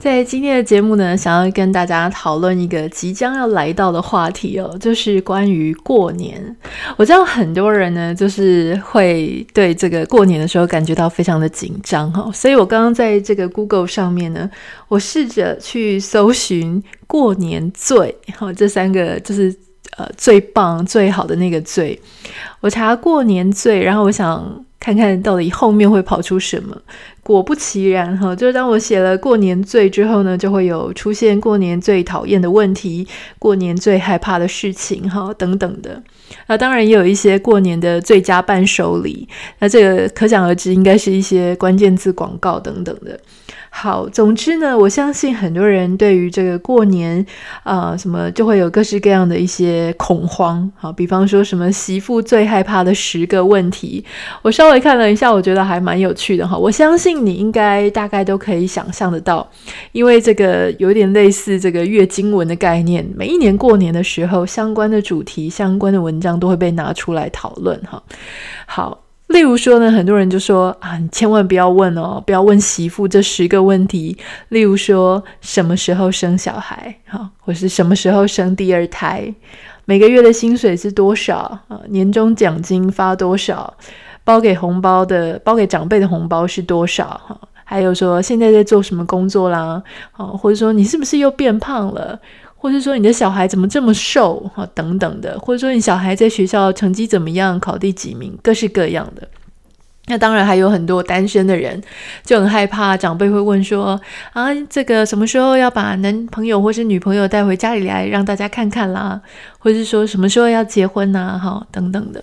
在今天的节目呢，想要跟大家讨论一个即将要来到的话题哦，就是关于过年。我知道很多人呢，就是会对这个过年的时候感觉到非常的紧张哈，所以我刚刚在这个 Google 上面呢，我试着去搜寻“过年最”哈，这三个就是呃最棒最好的那个“最”。我查“过年最”，然后我想。看看到底后面会跑出什么？果不其然，哈，就是当我写了“过年最”之后呢，就会有出现过年最讨厌的问题、过年最害怕的事情，哈，等等的。那当然也有一些过年的最佳伴手礼，那这个可想而知，应该是一些关键字广告等等的。好，总之呢，我相信很多人对于这个过年啊、什么就会有各式各样的一些恐慌。好，比方说什么媳妇最害怕的十个问题，我稍微看了一下，我觉得还蛮有趣的哈。我相信你应该大概都可以想象得到，因为这个有点类似这个月经文的概念，每一年过年的时候，相关的主题、相关的文章都会被拿出来讨论哈。好。例如说呢，很多人就说啊，你千万不要问哦，不要问媳妇这十个问题。例如说，什么时候生小孩？哈，或是什么时候生第二胎？每个月的薪水是多少？啊，年终奖金发多少？包给红包的，包给长辈的红包是多少？哈，还有说现在在做什么工作啦？啊，或者说你是不是又变胖了？或者说你的小孩怎么这么瘦哈，等等的，或者说你小孩在学校成绩怎么样，考第几名，各式各样的。那当然还有很多单身的人就很害怕，长辈会问说啊，这个什么时候要把男朋友或是女朋友带回家里来让大家看看啦，或是说什么时候要结婚呐，哈，等等的。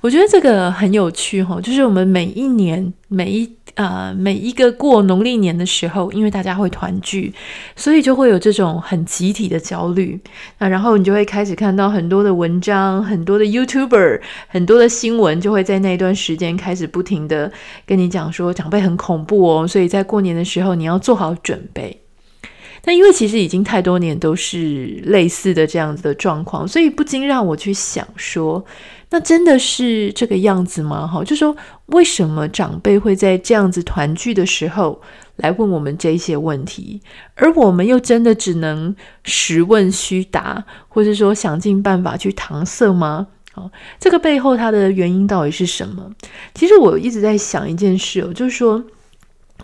我觉得这个很有趣哈，就是我们每一年每一呃每一个过农历年的时候，因为大家会团聚，所以就会有这种很集体的焦虑。那然后你就会开始看到很多的文章，很多的 YouTuber，很多的新闻，就会在那段时间开始不停的跟你讲说长辈很恐怖哦，所以在过年的时候你要做好准备。但因为其实已经太多年都是类似的这样子的状况，所以不禁让我去想说，那真的是这个样子吗？哈，就说为什么长辈会在这样子团聚的时候来问我们这些问题，而我们又真的只能实问虚答，或是说想尽办法去搪塞吗？好，这个背后它的原因到底是什么？其实我一直在想一件事哦，就是说。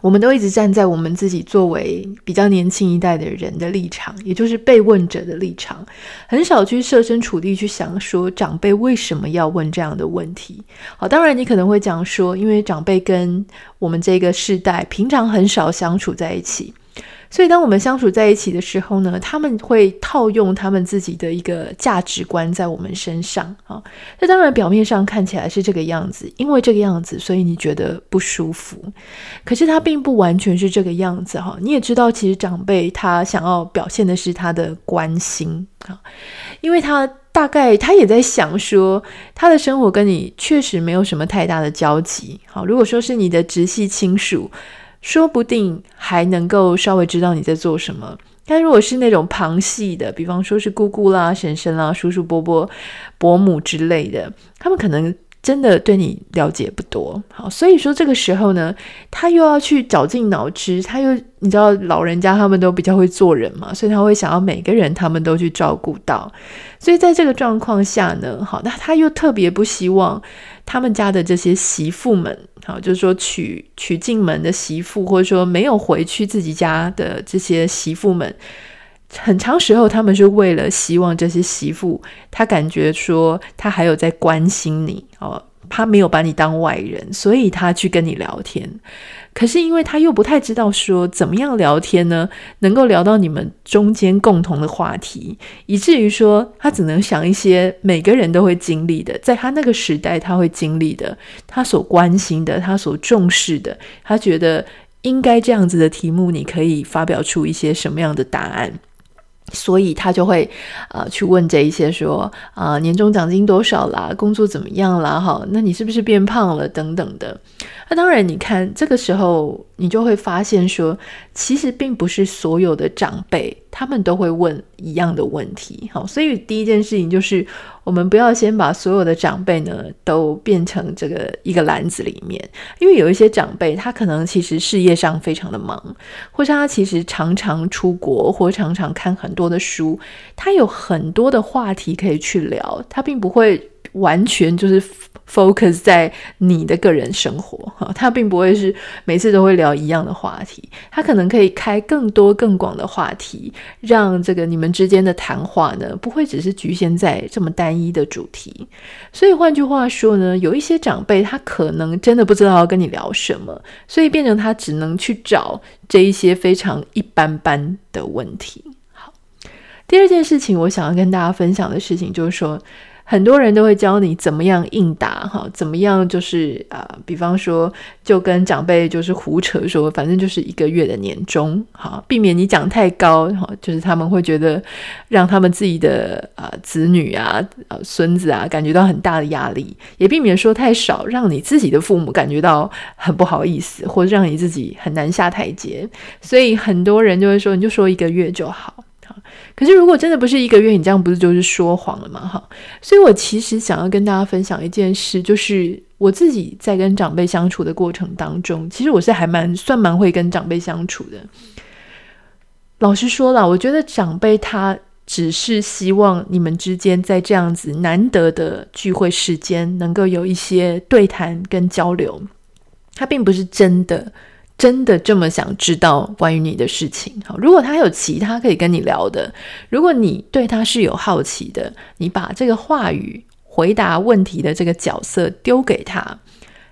我们都一直站在我们自己作为比较年轻一代的人的立场，也就是被问者的立场，很少去设身处地去想说长辈为什么要问这样的问题。好，当然你可能会讲说，因为长辈跟我们这个世代平常很少相处在一起。所以，当我们相处在一起的时候呢，他们会套用他们自己的一个价值观在我们身上啊。那当然表面上看起来是这个样子，因为这个样子，所以你觉得不舒服。可是他并不完全是这个样子哈。你也知道，其实长辈他想要表现的是他的关心啊，因为他大概他也在想说，他的生活跟你确实没有什么太大的交集。好，如果说是你的直系亲属。说不定还能够稍微知道你在做什么，但如果是那种旁系的，比方说是姑姑啦、婶婶啦、叔叔伯伯、伯母之类的，他们可能。真的对你了解不多，好，所以说这个时候呢，他又要去绞尽脑汁，他又你知道老人家他们都比较会做人嘛，所以他会想要每个人他们都去照顾到，所以在这个状况下呢，好，那他又特别不希望他们家的这些媳妇们，好，就是说娶娶进门的媳妇，或者说没有回去自己家的这些媳妇们。很长时候，他们是为了希望这些媳妇，他感觉说他还有在关心你哦，他没有把你当外人，所以他去跟你聊天。可是因为他又不太知道说怎么样聊天呢，能够聊到你们中间共同的话题，以至于说他只能想一些每个人都会经历的，在他那个时代他会经历的，他所关心的，他所重视的，他觉得应该这样子的题目，你可以发表出一些什么样的答案。所以他就会啊去问这一些说啊、年终奖金多少啦，工作怎么样啦，哈，那你是不是变胖了等等的。那当然，你看这个时候，你就会发现说，其实并不是所有的长辈他们都会问一样的问题。好，所以第一件事情就是，我们不要先把所有的长辈呢都变成这个一个篮子里面，因为有一些长辈他可能其实事业上非常的忙，或者他其实常常出国，或常常看很多的书，他有很多的话题可以去聊，他并不会完全就是。focus 在你的个人生活哈，他并不会是每次都会聊一样的话题，他可能可以开更多更广的话题，让这个你们之间的谈话呢，不会只是局限在这么单一的主题。所以换句话说呢，有一些长辈他可能真的不知道要跟你聊什么，所以变成他只能去找这一些非常一般般的问题。好，第二件事情我想要跟大家分享的事情就是说。很多人都会教你怎么样应答，哈，怎么样就是啊、比方说就跟长辈就是胡扯说，反正就是一个月的年终，哈，避免你讲太高，哈，就是他们会觉得让他们自己的啊、子女啊、呃孙子啊感觉到很大的压力，也避免说太少，让你自己的父母感觉到很不好意思，或者让你自己很难下台阶，所以很多人就会说，你就说一个月就好。可是，如果真的不是一个月，你这样不是就是说谎了吗？哈，所以我其实想要跟大家分享一件事，就是我自己在跟长辈相处的过程当中，其实我是还蛮算蛮会跟长辈相处的。老实说了，我觉得长辈他只是希望你们之间在这样子难得的聚会时间，能够有一些对谈跟交流，他并不是真的。真的这么想知道关于你的事情？好，如果他有其他可以跟你聊的，如果你对他是有好奇的，你把这个话语回答问题的这个角色丢给他，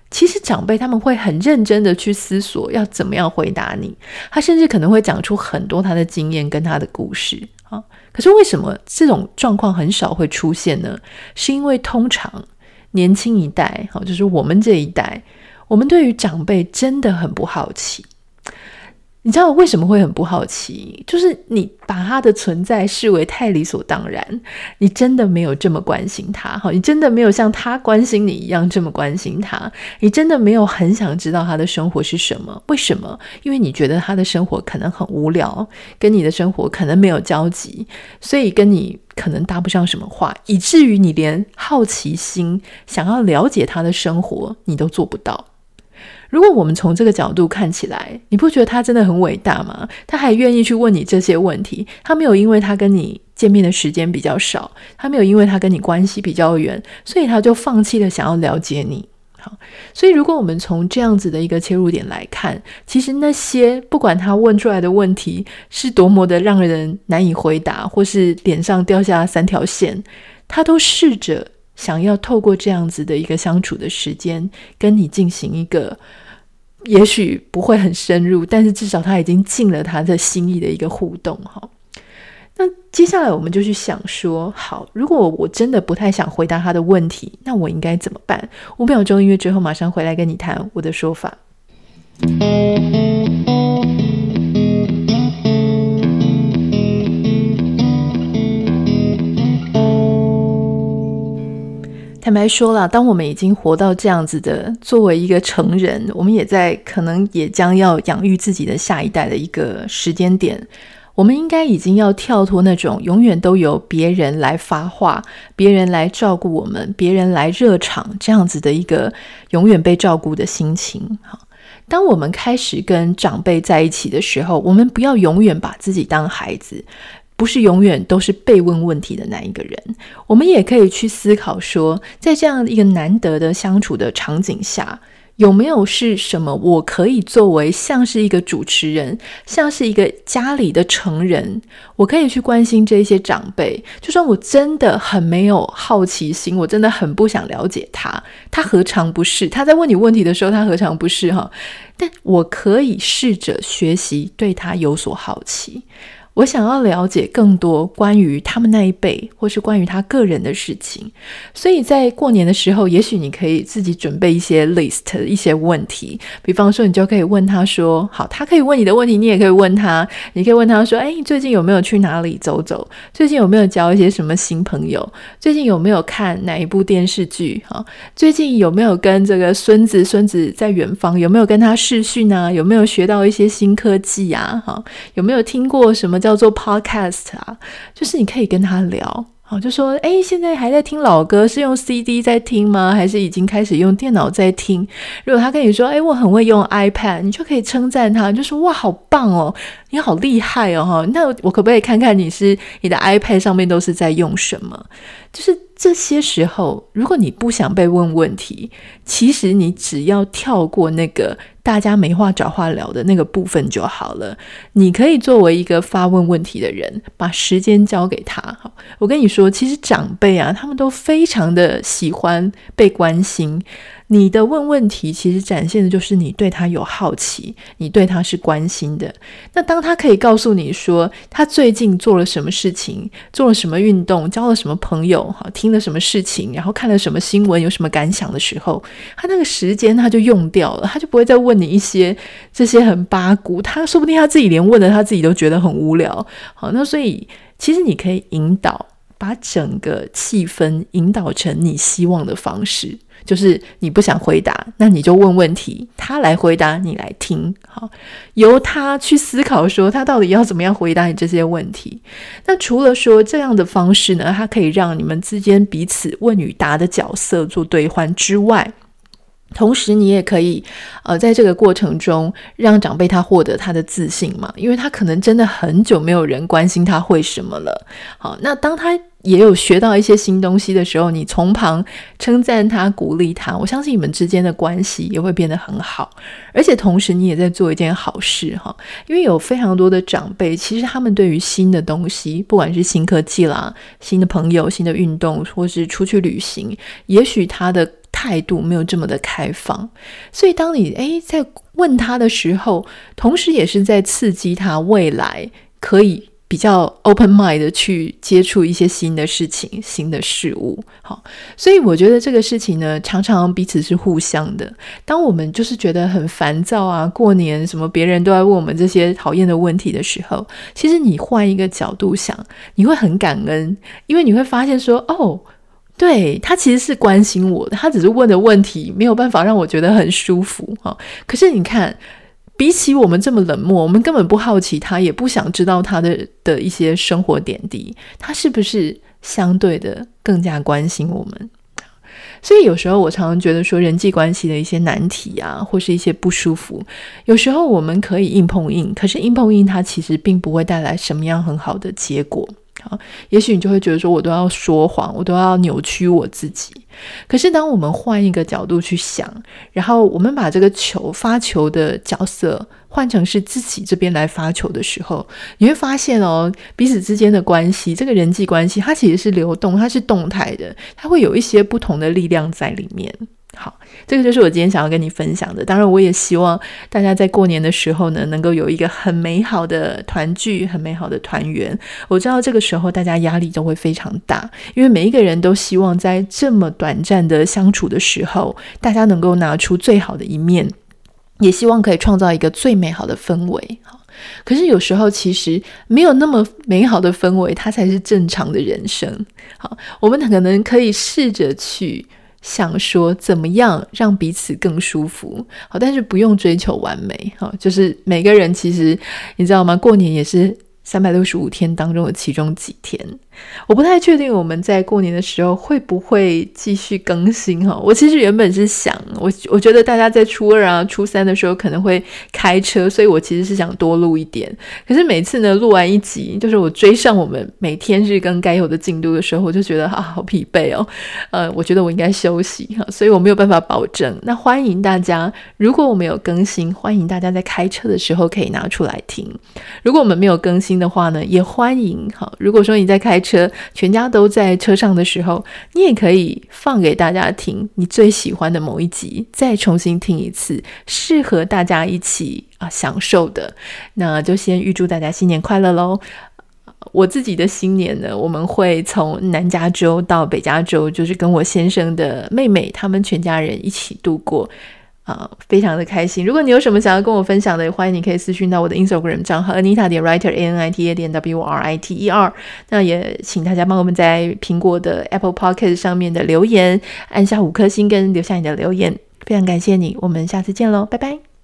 其实长辈他们会很认真的去思索要怎么样回答你，他甚至可能会讲出很多他的经验跟他的故事啊。可是为什么这种状况很少会出现呢？是因为通常年轻一代，好，就是我们这一代。我们对于长辈真的很不好奇，你知道为什么会很不好奇？就是你把他的存在视为太理所当然，你真的没有这么关心他，哈，你真的没有像他关心你一样这么关心他，你真的没有很想知道他的生活是什么？为什么？因为你觉得他的生活可能很无聊，跟你的生活可能没有交集，所以跟你可能搭不上什么话，以至于你连好奇心想要了解他的生活，你都做不到。如果我们从这个角度看起来，你不觉得他真的很伟大吗？他还愿意去问你这些问题，他没有因为他跟你见面的时间比较少，他没有因为他跟你关系比较远，所以他就放弃了想要了解你。好，所以如果我们从这样子的一个切入点来看，其实那些不管他问出来的问题是多么的让人难以回答，或是脸上掉下三条线，他都试着。想要透过这样子的一个相处的时间，跟你进行一个，也许不会很深入，但是至少他已经尽了他的心意的一个互动哈。那接下来我们就去想说，好，如果我真的不太想回答他的问题，那我应该怎么办？五秒钟音乐之后，马上回来跟你谈我的说法。坦白说了，当我们已经活到这样子的，作为一个成人，我们也在可能也将要养育自己的下一代的一个时间点，我们应该已经要跳脱那种永远都由别人来发话、别人来照顾我们、别人来热场这样子的一个永远被照顾的心情。哈，当我们开始跟长辈在一起的时候，我们不要永远把自己当孩子。不是永远都是被问问题的那一个人，我们也可以去思考说，在这样一个难得的相处的场景下，有没有是什么我可以作为像是一个主持人，像是一个家里的成人，我可以去关心这些长辈。就算我真的很没有好奇心，我真的很不想了解他，他何尝不是？他在问你问题的时候，他何尝不是哈？但我可以试着学习对他有所好奇。我想要了解更多关于他们那一辈，或是关于他个人的事情。所以在过年的时候，也许你可以自己准备一些 list 一些问题，比方说，你就可以问他说：“好，他可以问你的问题，你也可以问他。你可以问他说：‘哎，最近有没有去哪里走走？最近有没有交一些什么新朋友？最近有没有看哪一部电视剧？哈，最近有没有跟这个孙子孙子在远方？有没有跟他视讯啊？有没有学到一些新科技啊？哈，有没有听过什么？”叫做 podcast 啊，就是你可以跟他聊，好，就说，诶，现在还在听老歌，是用 CD 在听吗？还是已经开始用电脑在听？如果他跟你说，诶，我很会用 iPad，你就可以称赞他，就说，哇，好棒哦，你好厉害哦，哈，那我可不可以看看你是你的 iPad 上面都是在用什么？就是这些时候，如果你不想被问问题，其实你只要跳过那个大家没话找话聊的那个部分就好了。你可以作为一个发问问题的人，把时间交给他。好，我跟你说，其实长辈啊，他们都非常的喜欢被关心。你的问问题，其实展现的就是你对他有好奇，你对他是关心的。那当他可以告诉你说他最近做了什么事情，做了什么运动，交了什么朋友，哈，听了什么事情，然后看了什么新闻，有什么感想的时候，他那个时间他就用掉了，他就不会再问你一些这些很八股。他说不定他自己连问的他自己都觉得很无聊。好，那所以其实你可以引导，把整个气氛引导成你希望的方式。就是你不想回答，那你就问问题，他来回答，你来听，好，由他去思考说他到底要怎么样回答你这些问题。那除了说这样的方式呢，它可以让你们之间彼此问与答的角色做兑换之外，同时你也可以呃在这个过程中让长辈他获得他的自信嘛，因为他可能真的很久没有人关心他会什么了。好，那当他也有学到一些新东西的时候，你从旁称赞他、鼓励他，我相信你们之间的关系也会变得很好。而且同时，你也在做一件好事哈，因为有非常多的长辈，其实他们对于新的东西，不管是新科技啦、新的朋友、新的运动，或是出去旅行，也许他的态度没有这么的开放。所以，当你诶在问他的时候，同时也是在刺激他未来可以。比较 open mind 的去接触一些新的事情、新的事物，好，所以我觉得这个事情呢，常常彼此是互相的。当我们就是觉得很烦躁啊，过年什么别人都在问我们这些讨厌的问题的时候，其实你换一个角度想，你会很感恩，因为你会发现说，哦，对，他其实是关心我的，他只是问的问题没有办法让我觉得很舒服啊。可是你看。比起我们这么冷漠，我们根本不好奇他，也不想知道他的的一些生活点滴，他是不是相对的更加关心我们？所以有时候我常常觉得说，人际关系的一些难题啊，或是一些不舒服，有时候我们可以硬碰硬，可是硬碰硬它其实并不会带来什么样很好的结果。也许你就会觉得说，我都要说谎，我都要扭曲我自己。可是，当我们换一个角度去想，然后我们把这个球发球的角色换成是自己这边来发球的时候，你会发现哦，彼此之间的关系，这个人际关系，它其实是流动，它是动态的，它会有一些不同的力量在里面。好，这个就是我今天想要跟你分享的。当然，我也希望大家在过年的时候呢，能够有一个很美好的团聚，很美好的团圆。我知道这个时候大家压力都会非常大，因为每一个人都希望在这么短暂的相处的时候，大家能够拿出最好的一面，也希望可以创造一个最美好的氛围。好，可是有时候其实没有那么美好的氛围，它才是正常的人生。好，我们可能可以试着去。想说怎么样让彼此更舒服，好，但是不用追求完美，好，就是每个人其实你知道吗？过年也是三百六十五天当中的其中几天。我不太确定我们在过年的时候会不会继续更新哈。我其实原本是想，我我觉得大家在初二啊、初三的时候可能会开车，所以我其实是想多录一点。可是每次呢，录完一集，就是我追上我们每天日更该有的进度的时候，我就觉得啊，好疲惫哦。呃，我觉得我应该休息哈，所以我没有办法保证。那欢迎大家，如果我们有更新，欢迎大家在开车的时候可以拿出来听。如果我们没有更新的话呢，也欢迎哈。如果说你在开车，全家都在车上的时候，你也可以放给大家听你最喜欢的某一集，再重新听一次，适合大家一起啊享受的。那就先预祝大家新年快乐喽！我自己的新年呢，我们会从南加州到北加州，就是跟我先生的妹妹他们全家人一起度过。啊，非常的开心。如果你有什么想要跟我分享的，欢迎你可以私讯到我的 Instagram 账号 Anita 点 Writer A N I T A 点 W R I T E R。那也请大家帮我们在苹果的 Apple p o c k e t 上面的留言按下五颗星跟留下你的留言，非常感谢你。我们下次见喽，拜拜。